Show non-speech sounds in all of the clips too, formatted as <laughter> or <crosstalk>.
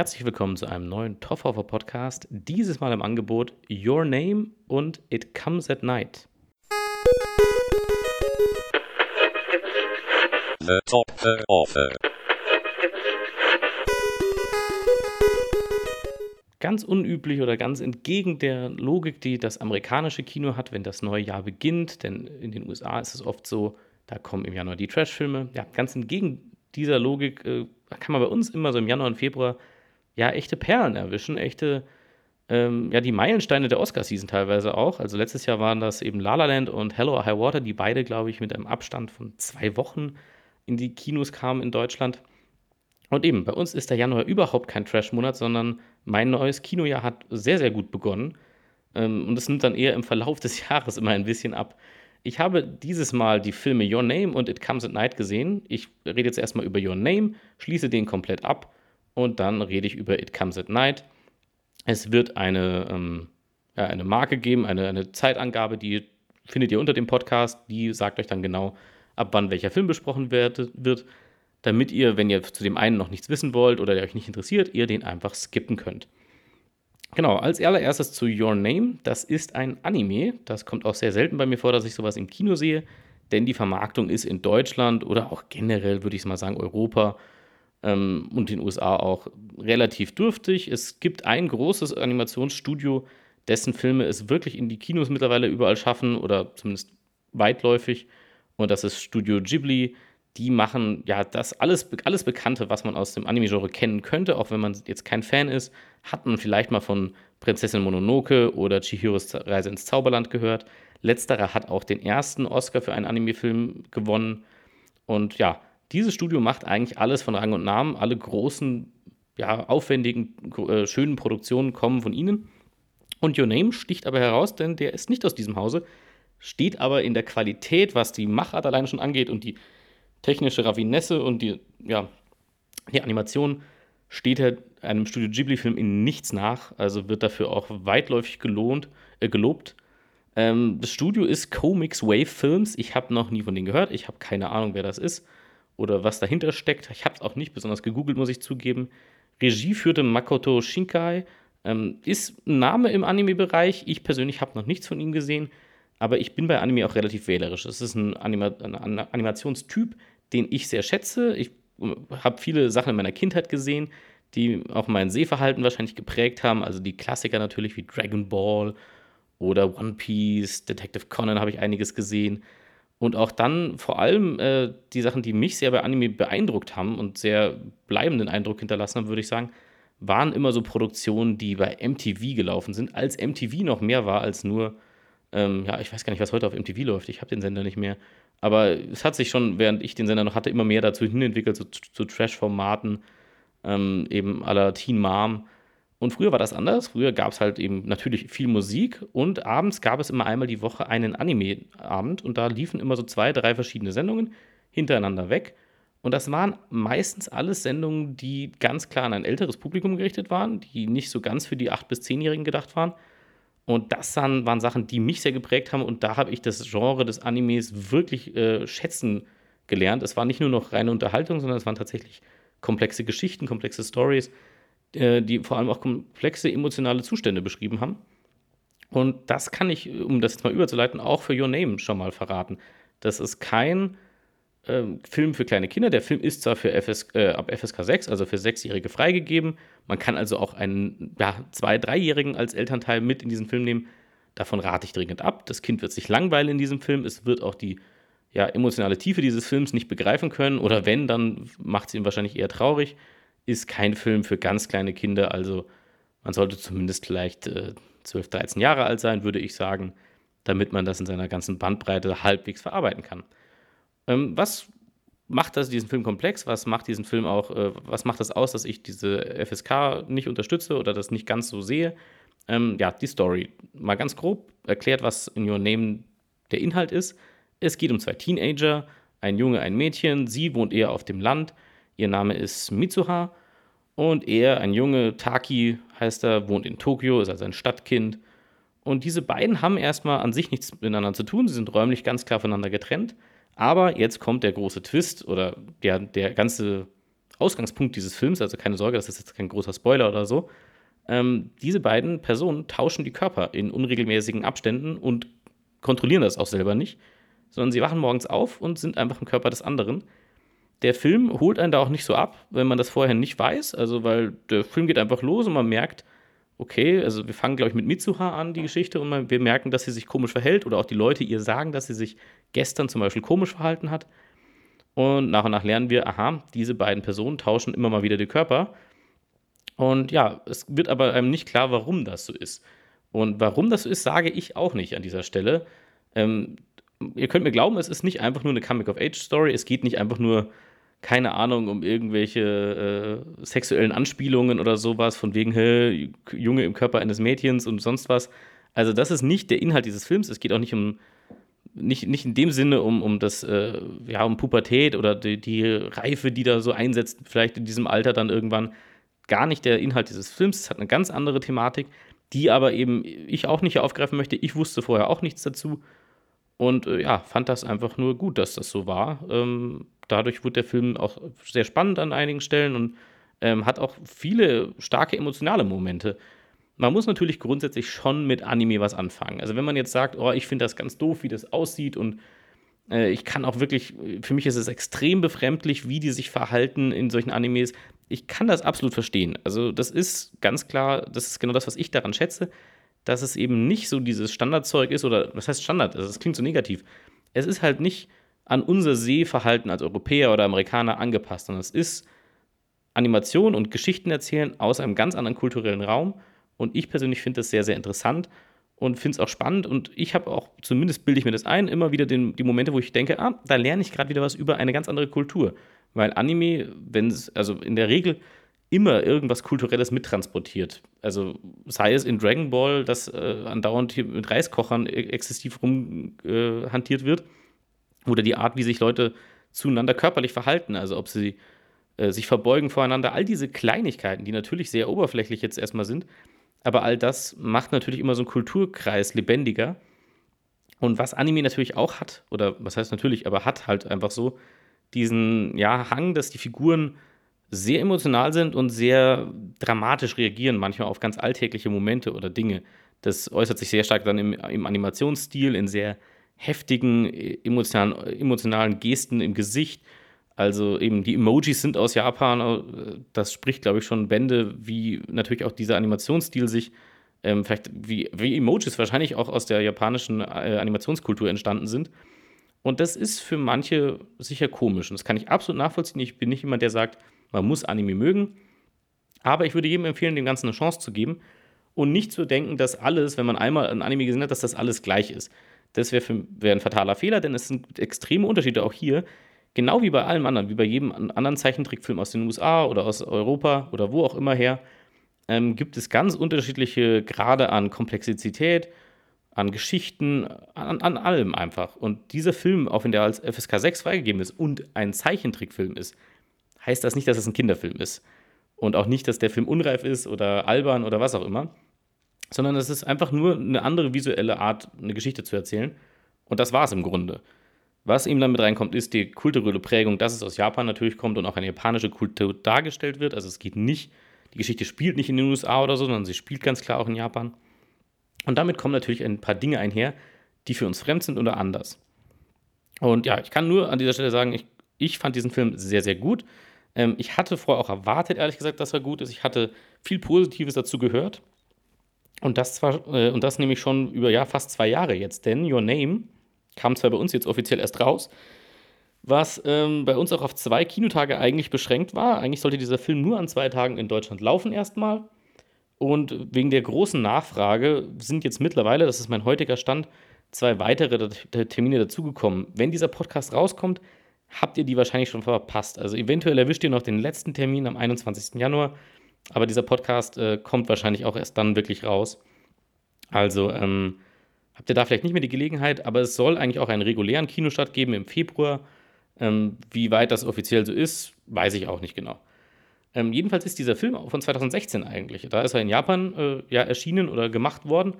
Herzlich willkommen zu einem neuen Toffhofer Podcast. Dieses Mal im Angebot Your Name und It Comes at Night. The Topfer. Ganz unüblich oder ganz entgegen der Logik, die das amerikanische Kino hat, wenn das neue Jahr beginnt. Denn in den USA ist es oft so, da kommen im Januar die Trash-Filme. Ja, ganz entgegen dieser Logik äh, kann man bei uns immer so im Januar und Februar ja echte Perlen erwischen, echte, ähm, ja, die Meilensteine der Oscar-Season teilweise auch. Also letztes Jahr waren das eben La La Land und Hello or High Water, die beide, glaube ich, mit einem Abstand von zwei Wochen in die Kinos kamen in Deutschland. Und eben, bei uns ist der Januar überhaupt kein Trash-Monat, sondern mein neues Kinojahr hat sehr, sehr gut begonnen. Ähm, und es nimmt dann eher im Verlauf des <laughs> Jahres immer ein bisschen ab. Ich habe dieses Mal die Filme Your Name und It Comes at Night gesehen. Ich rede jetzt erstmal über Your Name, schließe den komplett ab und dann rede ich über It Comes at Night. Es wird eine, ähm, ja, eine Marke geben, eine, eine Zeitangabe, die findet ihr unter dem Podcast. Die sagt euch dann genau, ab wann welcher Film besprochen wird, wird, damit ihr, wenn ihr zu dem einen noch nichts wissen wollt oder der euch nicht interessiert, ihr den einfach skippen könnt. Genau, als allererstes zu Your Name. Das ist ein Anime. Das kommt auch sehr selten bei mir vor, dass ich sowas im Kino sehe, denn die Vermarktung ist in Deutschland oder auch generell, würde ich mal sagen, Europa ähm, und den USA auch relativ dürftig. Es gibt ein großes Animationsstudio, dessen Filme es wirklich in die Kinos mittlerweile überall schaffen oder zumindest weitläufig und das ist Studio Ghibli. Die machen ja das alles, alles Bekannte, was man aus dem Anime-Genre kennen könnte, auch wenn man jetzt kein Fan ist, hat man vielleicht mal von Prinzessin Mononoke oder Chihiros Reise ins Zauberland gehört. Letzterer hat auch den ersten Oscar für einen Anime-Film gewonnen. Und ja, dieses Studio macht eigentlich alles von Rang und Namen. Alle großen, ja, aufwendigen, äh, schönen Produktionen kommen von ihnen. Und Your Name sticht aber heraus, denn der ist nicht aus diesem Hause steht aber in der Qualität, was die Machart allein schon angeht und die technische Raffinesse und die, ja, die Animation, steht er einem Studio Ghibli-Film in nichts nach, also wird dafür auch weitläufig gelohnt, äh, gelobt. Ähm, das Studio ist Comics Wave Films. Ich habe noch nie von denen gehört. Ich habe keine Ahnung, wer das ist oder was dahinter steckt. Ich habe es auch nicht besonders gegoogelt, muss ich zugeben. Regie führte Makoto Shinkai. Ähm, ist ein Name im Anime-Bereich. Ich persönlich habe noch nichts von ihm gesehen aber ich bin bei Anime auch relativ wählerisch. Es ist ein, Anima ein Animationstyp, den ich sehr schätze. Ich äh, habe viele Sachen in meiner Kindheit gesehen, die auch mein Sehverhalten wahrscheinlich geprägt haben. Also die Klassiker natürlich wie Dragon Ball oder One Piece, Detective Conan habe ich einiges gesehen. Und auch dann vor allem äh, die Sachen, die mich sehr bei Anime beeindruckt haben und sehr bleibenden Eindruck hinterlassen haben, würde ich sagen, waren immer so Produktionen, die bei MTV gelaufen sind, als MTV noch mehr war als nur ähm, ja, ich weiß gar nicht, was heute auf MTV läuft. Ich habe den Sender nicht mehr. Aber es hat sich schon, während ich den Sender noch hatte, immer mehr dazu hinentwickelt, so, zu Trash-Formaten, ähm, eben aller Teen Mom. Und früher war das anders. Früher gab es halt eben natürlich viel Musik und abends gab es immer einmal die Woche einen Anime-Abend und da liefen immer so zwei, drei verschiedene Sendungen hintereinander weg. Und das waren meistens alles Sendungen, die ganz klar an ein älteres Publikum gerichtet waren, die nicht so ganz für die 8- bis 10-Jährigen gedacht waren. Und das dann waren Sachen, die mich sehr geprägt haben. Und da habe ich das Genre des Animes wirklich äh, schätzen gelernt. Es war nicht nur noch reine Unterhaltung, sondern es waren tatsächlich komplexe Geschichten, komplexe Stories, die vor allem auch komplexe emotionale Zustände beschrieben haben. Und das kann ich, um das jetzt mal überzuleiten, auch für Your Name schon mal verraten. Das ist kein ähm, Film für kleine Kinder. Der Film ist zwar für FS, äh, ab FSK 6, also für Sechsjährige freigegeben. Man kann also auch einen ja, Zwei-, Dreijährigen als Elternteil mit in diesen Film nehmen. Davon rate ich dringend ab. Das Kind wird sich langweilen in diesem Film. Es wird auch die ja, emotionale Tiefe dieses Films nicht begreifen können. Oder wenn, dann macht es ihn wahrscheinlich eher traurig. Ist kein Film für ganz kleine Kinder. Also man sollte zumindest vielleicht äh, 12, 13 Jahre alt sein, würde ich sagen, damit man das in seiner ganzen Bandbreite halbwegs verarbeiten kann. Ähm, was macht das diesen Film komplex? Was macht diesen Film auch, äh, was macht das aus, dass ich diese FSK nicht unterstütze oder das nicht ganz so sehe? Ähm, ja, die Story. Mal ganz grob erklärt, was in Your Name der Inhalt ist. Es geht um zwei Teenager, ein Junge, ein Mädchen. Sie wohnt eher auf dem Land. Ihr Name ist Mitsuha. Und er, ein Junge, Taki heißt er, wohnt in Tokio, ist also ein Stadtkind. Und diese beiden haben erstmal an sich nichts miteinander zu tun. Sie sind räumlich ganz klar voneinander getrennt. Aber jetzt kommt der große Twist oder der, der ganze Ausgangspunkt dieses Films, also keine Sorge, das ist jetzt kein großer Spoiler oder so. Ähm, diese beiden Personen tauschen die Körper in unregelmäßigen Abständen und kontrollieren das auch selber nicht, sondern sie wachen morgens auf und sind einfach im Körper des anderen. Der Film holt einen da auch nicht so ab, wenn man das vorher nicht weiß, also weil der Film geht einfach los und man merkt, okay, also wir fangen, glaube ich, mit Mitsuha an, die Geschichte, und man, wir merken, dass sie sich komisch verhält oder auch die Leute ihr sagen, dass sie sich gestern zum Beispiel komisch verhalten hat. Und nach und nach lernen wir, aha, diese beiden Personen tauschen immer mal wieder die Körper. Und ja, es wird aber einem nicht klar, warum das so ist. Und warum das so ist, sage ich auch nicht an dieser Stelle. Ähm, ihr könnt mir glauben, es ist nicht einfach nur eine Comic-of-Age-Story. Es geht nicht einfach nur, keine Ahnung, um irgendwelche äh, sexuellen Anspielungen oder sowas, von wegen, hey, Junge im Körper eines Mädchens und sonst was. Also, das ist nicht der Inhalt dieses Films. Es geht auch nicht um nicht, nicht in dem Sinne um, um das, äh, ja, um Pubertät oder die, die Reife, die da so einsetzt, vielleicht in diesem Alter dann irgendwann. Gar nicht der Inhalt dieses Films. Es hat eine ganz andere Thematik, die aber eben ich auch nicht aufgreifen möchte. Ich wusste vorher auch nichts dazu. Und äh, ja, fand das einfach nur gut, dass das so war. Ähm, dadurch wurde der Film auch sehr spannend an einigen Stellen und ähm, hat auch viele starke emotionale Momente man muss natürlich grundsätzlich schon mit Anime was anfangen. Also wenn man jetzt sagt, oh, ich finde das ganz doof, wie das aussieht und äh, ich kann auch wirklich, für mich ist es extrem befremdlich, wie die sich verhalten in solchen Animes. Ich kann das absolut verstehen. Also das ist ganz klar, das ist genau das, was ich daran schätze, dass es eben nicht so dieses Standardzeug ist oder was heißt Standard? Also das klingt so negativ. Es ist halt nicht an unser Sehverhalten als Europäer oder Amerikaner angepasst, sondern es ist Animation und Geschichten erzählen aus einem ganz anderen kulturellen Raum und ich persönlich finde das sehr, sehr interessant und finde es auch spannend. Und ich habe auch, zumindest bilde ich mir das ein, immer wieder den, die Momente, wo ich denke, ah, da lerne ich gerade wieder was über eine ganz andere Kultur. Weil Anime, wenn es, also in der Regel immer irgendwas Kulturelles mittransportiert. Also sei es in Dragon Ball, dass äh, andauernd hier mit Reiskochern e-, exzessiv rumhantiert äh, wird, oder die Art, wie sich Leute zueinander körperlich verhalten, also ob sie äh, sich verbeugen voreinander, all diese Kleinigkeiten, die natürlich sehr oberflächlich jetzt erstmal sind, aber all das macht natürlich immer so einen Kulturkreis lebendiger. Und was Anime natürlich auch hat, oder was heißt natürlich, aber hat halt einfach so diesen ja, Hang, dass die Figuren sehr emotional sind und sehr dramatisch reagieren, manchmal auf ganz alltägliche Momente oder Dinge. Das äußert sich sehr stark dann im, im Animationsstil, in sehr heftigen emotionalen, emotionalen Gesten im Gesicht also eben die Emojis sind aus Japan. Äh, das spricht, glaube ich, schon Bände, wie natürlich auch dieser Animationsstil sich, ähm, vielleicht wie, wie Emojis wahrscheinlich auch aus der japanischen äh, Animationskultur entstanden sind. Und das ist für manche sicher komisch. Und das kann ich absolut nachvollziehen. Ich bin nicht jemand, der sagt, man muss Anime mögen. Aber ich würde jedem empfehlen, dem Ganzen eine Chance zu geben und nicht zu denken, dass alles, wenn man einmal ein Anime gesehen hat, dass das alles gleich ist. Das wäre wär ein fataler Fehler, denn es sind extreme Unterschiede auch hier genau wie bei allem anderen, wie bei jedem anderen Zeichentrickfilm aus den USA oder aus Europa oder wo auch immer her, ähm, gibt es ganz unterschiedliche Grade an Komplexität, an Geschichten, an, an allem einfach. Und dieser Film, auch wenn der als FSK 6 freigegeben ist und ein Zeichentrickfilm ist, heißt das nicht, dass es ein Kinderfilm ist. Und auch nicht, dass der Film unreif ist oder albern oder was auch immer, sondern es ist einfach nur eine andere visuelle Art, eine Geschichte zu erzählen. Und das war es im Grunde. Was ihm dann mit reinkommt, ist die kulturelle Prägung, dass es aus Japan natürlich kommt und auch eine japanische Kultur dargestellt wird. Also es geht nicht, die Geschichte spielt nicht in den USA oder so, sondern sie spielt ganz klar auch in Japan. Und damit kommen natürlich ein paar Dinge einher, die für uns fremd sind oder anders. Und ja, ich kann nur an dieser Stelle sagen, ich, ich fand diesen Film sehr, sehr gut. Ähm, ich hatte vorher auch erwartet, ehrlich gesagt, dass er gut ist. Ich hatte viel Positives dazu gehört. Und das zwar, äh, und das nämlich schon über ja, fast zwei Jahre jetzt, denn Your Name kam zwar bei uns jetzt offiziell erst raus, was ähm, bei uns auch auf zwei Kinotage eigentlich beschränkt war. Eigentlich sollte dieser Film nur an zwei Tagen in Deutschland laufen erstmal. Und wegen der großen Nachfrage sind jetzt mittlerweile, das ist mein heutiger Stand, zwei weitere Termine dazugekommen. Wenn dieser Podcast rauskommt, habt ihr die wahrscheinlich schon verpasst. Also eventuell erwischt ihr noch den letzten Termin am 21. Januar, aber dieser Podcast äh, kommt wahrscheinlich auch erst dann wirklich raus. Also ähm, habt ihr da vielleicht nicht mehr die Gelegenheit, aber es soll eigentlich auch einen regulären Kinostart geben im Februar. Ähm, wie weit das offiziell so ist, weiß ich auch nicht genau. Ähm, jedenfalls ist dieser Film von 2016 eigentlich. Da ist er in Japan äh, ja erschienen oder gemacht worden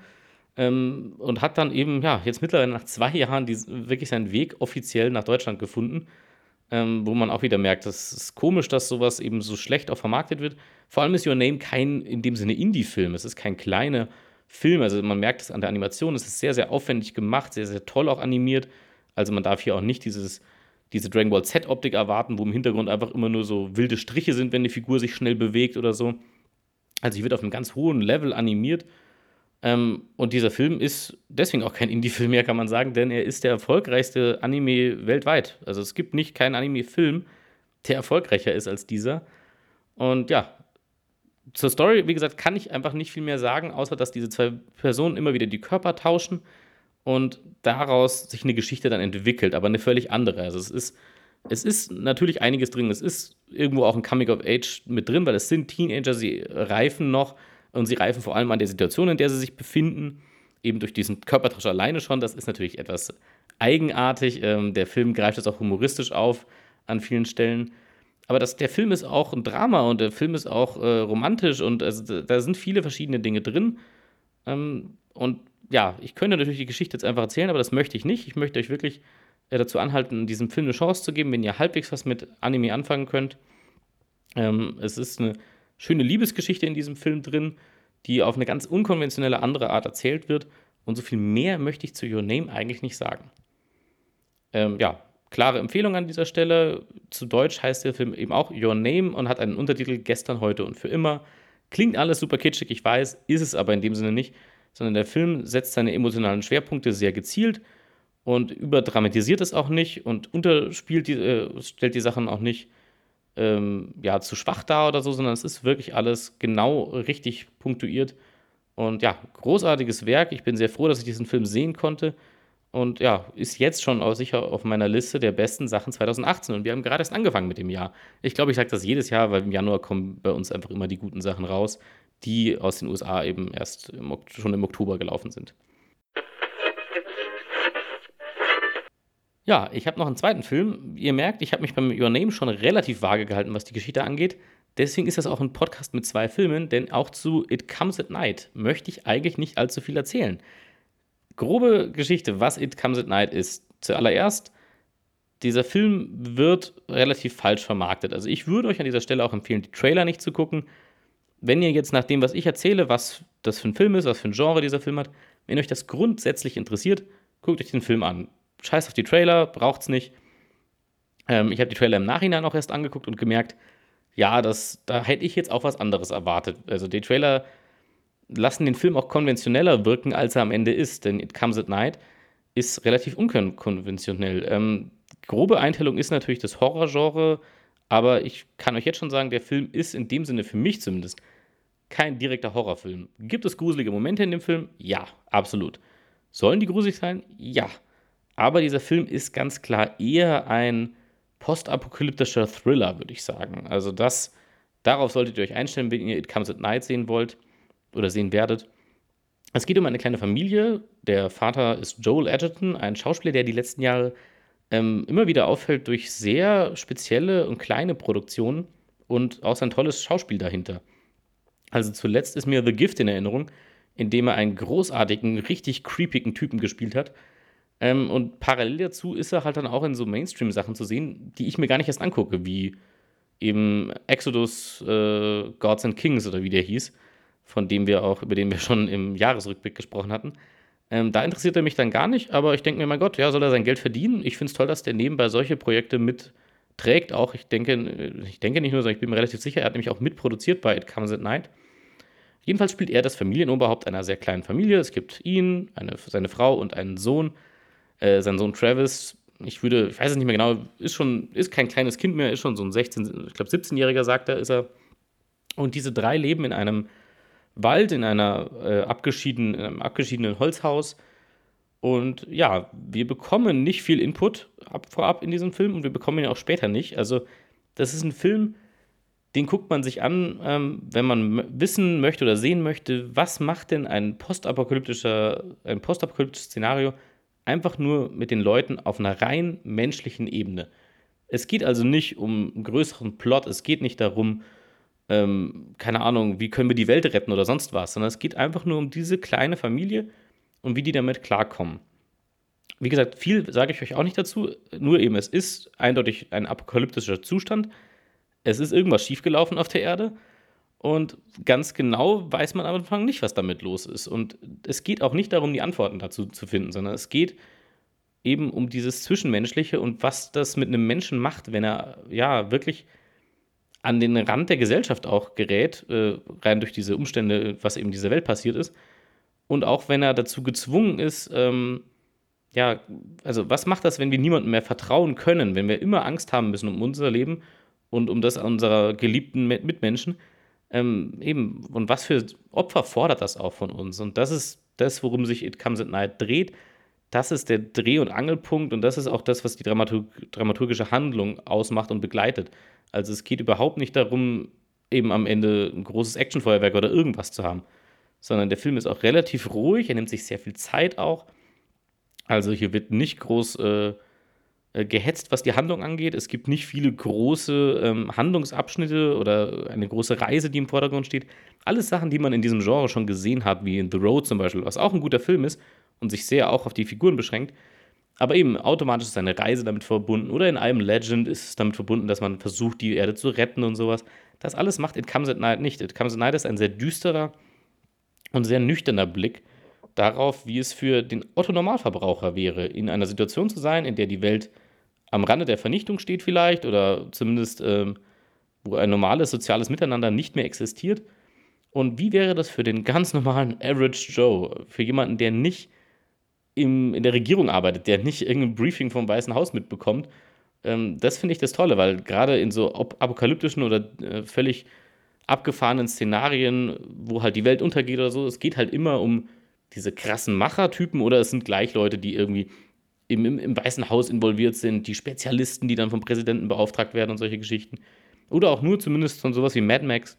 ähm, und hat dann eben, ja, jetzt mittlerweile nach zwei Jahren die, wirklich seinen Weg offiziell nach Deutschland gefunden. Ähm, wo man auch wieder merkt, das ist komisch, dass sowas eben so schlecht auch vermarktet wird. Vor allem ist Your Name kein in dem Sinne Indie-Film. Es ist kein kleiner Film. Also man merkt es an der Animation. Es ist sehr, sehr aufwendig gemacht, sehr, sehr toll auch animiert. Also man darf hier auch nicht dieses, diese Dragon Ball Z-Optik erwarten, wo im Hintergrund einfach immer nur so wilde Striche sind, wenn die Figur sich schnell bewegt oder so. Also hier wird auf einem ganz hohen Level animiert. Ähm, und dieser Film ist deswegen auch kein Indie-Film mehr, kann man sagen, denn er ist der erfolgreichste Anime weltweit. Also es gibt nicht keinen Anime-Film, der erfolgreicher ist als dieser. Und ja, zur Story, wie gesagt, kann ich einfach nicht viel mehr sagen, außer dass diese zwei Personen immer wieder die Körper tauschen und daraus sich eine Geschichte dann entwickelt, aber eine völlig andere. Also es ist, es ist natürlich einiges drin. Es ist irgendwo auch ein Coming of Age mit drin, weil es sind Teenager, sie reifen noch und sie reifen vor allem an der Situation, in der sie sich befinden, eben durch diesen Körpertausch alleine schon. Das ist natürlich etwas eigenartig. Ähm, der Film greift das auch humoristisch auf an vielen Stellen. Aber das, der Film ist auch ein Drama und der Film ist auch äh, romantisch und also, da sind viele verschiedene Dinge drin. Ähm, und ja, ich könnte natürlich die Geschichte jetzt einfach erzählen, aber das möchte ich nicht. Ich möchte euch wirklich äh, dazu anhalten, diesem Film eine Chance zu geben, wenn ihr halbwegs was mit Anime anfangen könnt. Ähm, es ist eine schöne Liebesgeschichte in diesem Film drin, die auf eine ganz unkonventionelle andere Art erzählt wird. Und so viel mehr möchte ich zu Your Name eigentlich nicht sagen. Ähm, ja, klare Empfehlung an dieser Stelle. Zu Deutsch heißt der Film eben auch Your Name und hat einen Untertitel Gestern, heute und für immer. Klingt alles super kitschig, ich weiß, ist es aber in dem Sinne nicht, sondern der Film setzt seine emotionalen Schwerpunkte sehr gezielt und überdramatisiert es auch nicht und unterspielt die, äh, stellt die Sachen auch nicht ähm, ja, zu schwach da oder so, sondern es ist wirklich alles genau richtig punktuiert. Und ja, großartiges Werk. Ich bin sehr froh, dass ich diesen Film sehen konnte. Und ja, ist jetzt schon sicher auf meiner Liste der besten Sachen 2018. Und wir haben gerade erst angefangen mit dem Jahr. Ich glaube, ich sage das jedes Jahr, weil im Januar kommen bei uns einfach immer die guten Sachen raus, die aus den USA eben erst im, schon im Oktober gelaufen sind. Ja, ich habe noch einen zweiten Film. Ihr merkt, ich habe mich beim Your Name schon relativ vage gehalten, was die Geschichte angeht. Deswegen ist das auch ein Podcast mit zwei Filmen, denn auch zu It Comes at Night möchte ich eigentlich nicht allzu viel erzählen. Grobe Geschichte, was It Comes at Night ist. Zuallererst, dieser Film wird relativ falsch vermarktet. Also ich würde euch an dieser Stelle auch empfehlen, die Trailer nicht zu gucken. Wenn ihr jetzt nach dem, was ich erzähle, was das für ein Film ist, was für ein Genre dieser Film hat, wenn euch das grundsätzlich interessiert, guckt euch den Film an scheiß auf die Trailer, braucht's nicht. Ähm, ich habe die Trailer im Nachhinein auch erst angeguckt und gemerkt, ja, das, da hätte ich jetzt auch was anderes erwartet. Also die Trailer lassen den Film auch konventioneller wirken, als er am Ende ist, denn It Comes at Night ist relativ unkonventionell. Ähm, grobe Einteilung ist natürlich das Horrorgenre, aber ich kann euch jetzt schon sagen, der Film ist in dem Sinne für mich zumindest kein direkter Horrorfilm. Gibt es gruselige Momente in dem Film? Ja, absolut. Sollen die gruselig sein? Ja. Aber dieser Film ist ganz klar eher ein postapokalyptischer Thriller, würde ich sagen. Also das, darauf solltet ihr euch einstellen, wenn ihr It Comes at Night sehen wollt oder sehen werdet. Es geht um eine kleine Familie. Der Vater ist Joel Edgerton, ein Schauspieler, der die letzten Jahre ähm, immer wieder auffällt durch sehr spezielle und kleine Produktionen und auch sein tolles Schauspiel dahinter. Also zuletzt ist mir The Gift in Erinnerung, in dem er einen großartigen, richtig creepigen Typen gespielt hat, ähm, und parallel dazu ist er halt dann auch in so Mainstream-Sachen zu sehen, die ich mir gar nicht erst angucke, wie eben Exodus äh, Gods and Kings oder wie der hieß, von dem wir auch, über den wir schon im Jahresrückblick gesprochen hatten. Ähm, da interessiert er mich dann gar nicht, aber ich denke mir, mein Gott, ja, soll er sein Geld verdienen? Ich finde es toll, dass der nebenbei solche Projekte mitträgt. Auch ich denke, ich denke nicht nur, sondern ich bin mir relativ sicher, er hat nämlich auch mitproduziert bei It Comes at Night. Jedenfalls spielt er das Familienoberhaupt einer sehr kleinen Familie. Es gibt ihn, eine, seine Frau und einen Sohn. Äh, sein Sohn Travis, ich würde, ich weiß es nicht mehr genau, ist schon, ist kein kleines Kind mehr, ist schon so ein 16, ich glaube 17-Jähriger, sagt er, ist er. Und diese drei leben in einem Wald, in, einer, äh, abgeschieden, in einem abgeschiedenen Holzhaus. Und ja, wir bekommen nicht viel Input ab, vorab in diesem Film und wir bekommen ihn auch später nicht. Also, das ist ein Film, den guckt man sich an, ähm, wenn man wissen möchte oder sehen möchte, was macht denn ein postapokalyptischer, ein postapokalyptisches Szenario einfach nur mit den Leuten auf einer rein menschlichen Ebene. Es geht also nicht um einen größeren Plot, es geht nicht darum, ähm, keine Ahnung, wie können wir die Welt retten oder sonst was, sondern es geht einfach nur um diese kleine Familie und wie die damit klarkommen. Wie gesagt, viel sage ich euch auch nicht dazu, nur eben, es ist eindeutig ein apokalyptischer Zustand. Es ist irgendwas schiefgelaufen auf der Erde und ganz genau weiß man am Anfang nicht, was damit los ist. Und es geht auch nicht darum, die Antworten dazu zu finden, sondern es geht eben um dieses Zwischenmenschliche und was das mit einem Menschen macht, wenn er ja wirklich an den Rand der Gesellschaft auch gerät, äh, rein durch diese Umstände, was eben dieser Welt passiert ist. Und auch wenn er dazu gezwungen ist, ähm, ja, also was macht das, wenn wir niemandem mehr vertrauen können, wenn wir immer Angst haben müssen um unser Leben und um das unserer geliebten Mitmenschen? Ähm, eben, und was für Opfer fordert das auch von uns? Und das ist das, worum sich It Comes at Night dreht. Das ist der Dreh- und Angelpunkt und das ist auch das, was die Dramaturg dramaturgische Handlung ausmacht und begleitet. Also es geht überhaupt nicht darum, eben am Ende ein großes Actionfeuerwerk oder irgendwas zu haben, sondern der Film ist auch relativ ruhig, er nimmt sich sehr viel Zeit auch also hier wird nicht groß äh, gehetzt, was die Handlung angeht. Es gibt nicht viele große ähm, Handlungsabschnitte oder eine große Reise, die im Vordergrund steht. Alles Sachen, die man in diesem Genre schon gesehen hat, wie in The Road zum Beispiel, was auch ein guter Film ist und sich sehr auch auf die Figuren beschränkt. Aber eben automatisch ist eine Reise damit verbunden oder in einem Legend ist es damit verbunden, dass man versucht, die Erde zu retten und sowas. Das alles macht It Comes at Night nicht. It Comes at Night ist ein sehr düsterer und sehr nüchterner Blick darauf, wie es für den Otto-Normalverbraucher wäre, in einer Situation zu sein, in der die Welt am Rande der Vernichtung steht vielleicht oder zumindest ähm, wo ein normales soziales Miteinander nicht mehr existiert. Und wie wäre das für den ganz normalen Average Joe, für jemanden, der nicht im, in der Regierung arbeitet, der nicht irgendein Briefing vom Weißen Haus mitbekommt? Ähm, das finde ich das Tolle, weil gerade in so apokalyptischen oder äh, völlig abgefahrenen Szenarien, wo halt die Welt untergeht oder so, es geht halt immer um diese krassen Machertypen oder es sind gleich Leute, die irgendwie im, im, im Weißen Haus involviert sind, die Spezialisten, die dann vom Präsidenten beauftragt werden und solche Geschichten. Oder auch nur zumindest von sowas wie Mad Max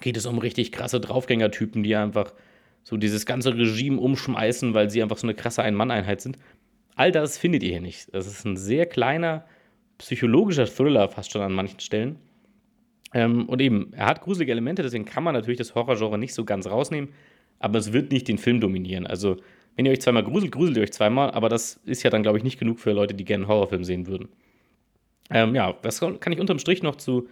geht es um richtig krasse Draufgängertypen, die einfach so dieses ganze Regime umschmeißen, weil sie einfach so eine krasse Ein-Mann-Einheit sind. All das findet ihr hier nicht. Das ist ein sehr kleiner psychologischer Thriller fast schon an manchen Stellen. Ähm, und eben, er hat gruselige Elemente, deswegen kann man natürlich das Horrorgenre nicht so ganz rausnehmen aber es wird nicht den Film dominieren. Also, wenn ihr euch zweimal gruselt, gruselt ihr euch zweimal, aber das ist ja dann, glaube ich, nicht genug für Leute, die gerne einen Horrorfilm sehen würden. Ähm, ja, das kann ich unterm Strich noch zu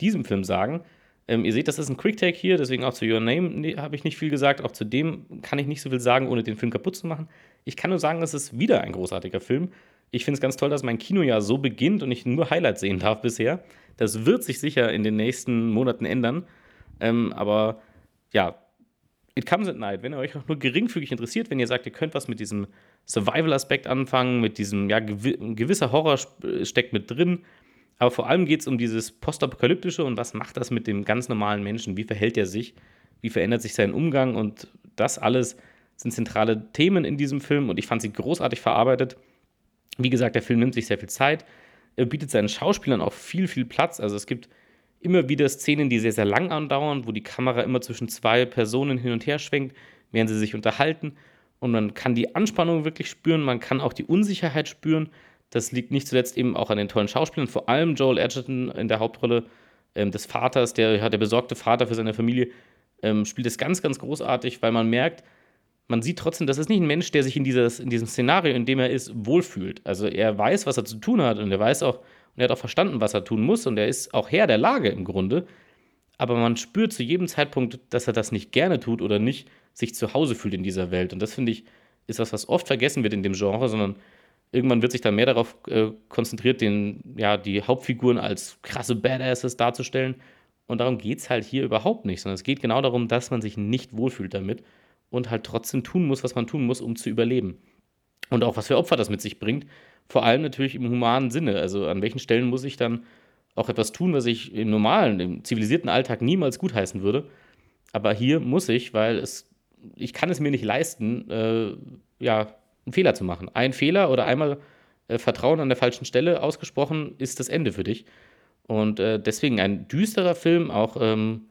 diesem Film sagen. Ähm, ihr seht, das ist ein Quick-Take hier, deswegen auch zu Your Name nee, habe ich nicht viel gesagt. Auch zu dem kann ich nicht so viel sagen, ohne den Film kaputt zu machen. Ich kann nur sagen, es ist wieder ein großartiger Film. Ich finde es ganz toll, dass mein Kinojahr so beginnt und ich nur Highlights sehen darf bisher. Das wird sich sicher in den nächsten Monaten ändern. Ähm, aber ja, It Comes at Night, wenn ihr euch auch nur geringfügig interessiert, wenn ihr sagt, ihr könnt was mit diesem Survival-Aspekt anfangen, mit diesem, ja, gewisser Horror steckt mit drin. Aber vor allem geht es um dieses Postapokalyptische und was macht das mit dem ganz normalen Menschen? Wie verhält er sich? Wie verändert sich sein Umgang? Und das alles sind zentrale Themen in diesem Film und ich fand sie großartig verarbeitet. Wie gesagt, der Film nimmt sich sehr viel Zeit. Er bietet seinen Schauspielern auch viel, viel Platz. Also es gibt immer wieder Szenen, die sehr, sehr lang andauern, wo die Kamera immer zwischen zwei Personen hin und her schwenkt, während sie sich unterhalten. Und man kann die Anspannung wirklich spüren, man kann auch die Unsicherheit spüren. Das liegt nicht zuletzt eben auch an den tollen Schauspielern, vor allem Joel Edgerton in der Hauptrolle ähm, des Vaters, der, der besorgte Vater für seine Familie, ähm, spielt es ganz, ganz großartig, weil man merkt, man sieht trotzdem, das ist nicht ein Mensch, der sich in, dieses, in diesem Szenario, in dem er ist, wohlfühlt. Also er weiß, was er zu tun hat und er weiß auch, und er hat auch verstanden, was er tun muss und er ist auch Herr der Lage im Grunde. Aber man spürt zu jedem Zeitpunkt, dass er das nicht gerne tut oder nicht sich zu Hause fühlt in dieser Welt. Und das finde ich, ist was, was oft vergessen wird in dem Genre, sondern irgendwann wird sich dann mehr darauf äh, konzentriert, den, ja, die Hauptfiguren als krasse Badasses darzustellen. Und darum geht es halt hier überhaupt nicht, sondern es geht genau darum, dass man sich nicht wohlfühlt damit und halt trotzdem tun muss, was man tun muss, um zu überleben. Und auch was für Opfer das mit sich bringt vor allem natürlich im humanen Sinne. Also an welchen Stellen muss ich dann auch etwas tun, was ich im normalen, im zivilisierten Alltag niemals gutheißen würde. Aber hier muss ich, weil es, ich kann es mir nicht leisten, äh, ja, einen Fehler zu machen. Ein Fehler oder einmal äh, Vertrauen an der falschen Stelle ausgesprochen, ist das Ende für dich. Und äh, deswegen ein düsterer Film, auch ähm,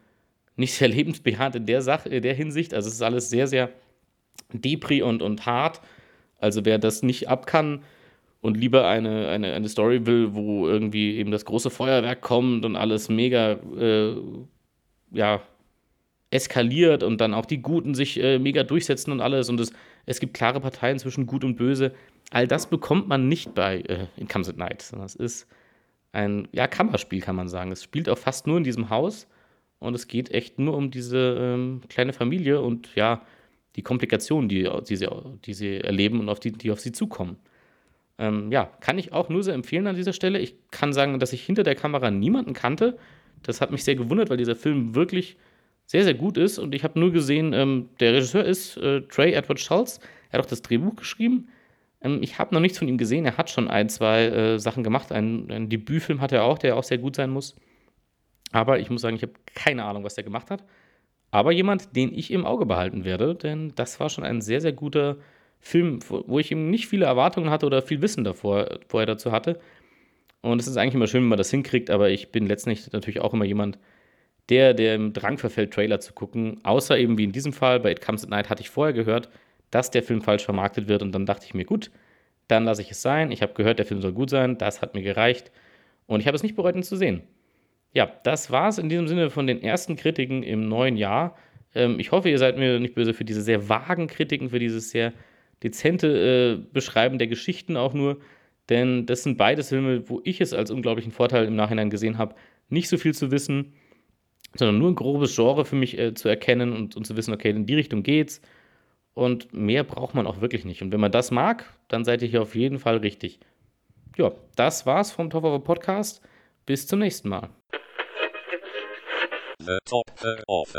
nicht sehr <laughs> lebensbejahend in der Sache, in der Hinsicht. Also es ist alles sehr, sehr depri und, und hart. Also wer das nicht ab kann, und lieber eine, eine, eine Story will, wo irgendwie eben das große Feuerwerk kommt und alles mega, äh, ja, eskaliert und dann auch die Guten sich äh, mega durchsetzen und alles und es, es gibt klare Parteien zwischen Gut und Böse. all das bekommt man nicht bei äh, In Comes at Night, sondern es ist ein ja, Kammerspiel, kann man sagen. Es spielt auch fast nur in diesem Haus und es geht echt nur um diese ähm, kleine Familie und ja, die Komplikationen, die, die, sie, die sie erleben und auf die, die auf sie zukommen. Ähm, ja, kann ich auch nur sehr empfehlen an dieser Stelle. Ich kann sagen, dass ich hinter der Kamera niemanden kannte. Das hat mich sehr gewundert, weil dieser Film wirklich sehr, sehr gut ist. Und ich habe nur gesehen, ähm, der Regisseur ist äh, Trey Edward Schultz. Er hat auch das Drehbuch geschrieben. Ähm, ich habe noch nichts von ihm gesehen. Er hat schon ein, zwei äh, Sachen gemacht. Ein, ein Debütfilm hat er auch, der auch sehr gut sein muss. Aber ich muss sagen, ich habe keine Ahnung, was er gemacht hat. Aber jemand, den ich im Auge behalten werde, denn das war schon ein sehr, sehr guter Film, wo ich eben nicht viele Erwartungen hatte oder viel Wissen davor vorher dazu hatte. Und es ist eigentlich immer schön, wenn man das hinkriegt, aber ich bin letztendlich natürlich auch immer jemand, der, im Drang verfällt, Trailer zu gucken. Außer eben wie in diesem Fall, bei It Comes at Night hatte ich vorher gehört, dass der Film falsch vermarktet wird und dann dachte ich mir, gut, dann lasse ich es sein. Ich habe gehört, der Film soll gut sein, das hat mir gereicht und ich habe es nicht bereut, ihn zu sehen. Ja, das war es in diesem Sinne von den ersten Kritiken im neuen Jahr. Ähm, ich hoffe, ihr seid mir nicht böse für diese sehr vagen Kritiken, für dieses sehr dezente äh, Beschreiben der Geschichten auch nur. Denn das sind beides Filme, wo ich es als unglaublichen Vorteil im Nachhinein gesehen habe, nicht so viel zu wissen, sondern nur ein grobes Genre für mich äh, zu erkennen und, und zu wissen, okay, in die Richtung geht's. Und mehr braucht man auch wirklich nicht. Und wenn man das mag, dann seid ihr hier auf jeden Fall richtig. Ja, das war's vom Top of a Podcast. Bis zum nächsten Mal. The Top of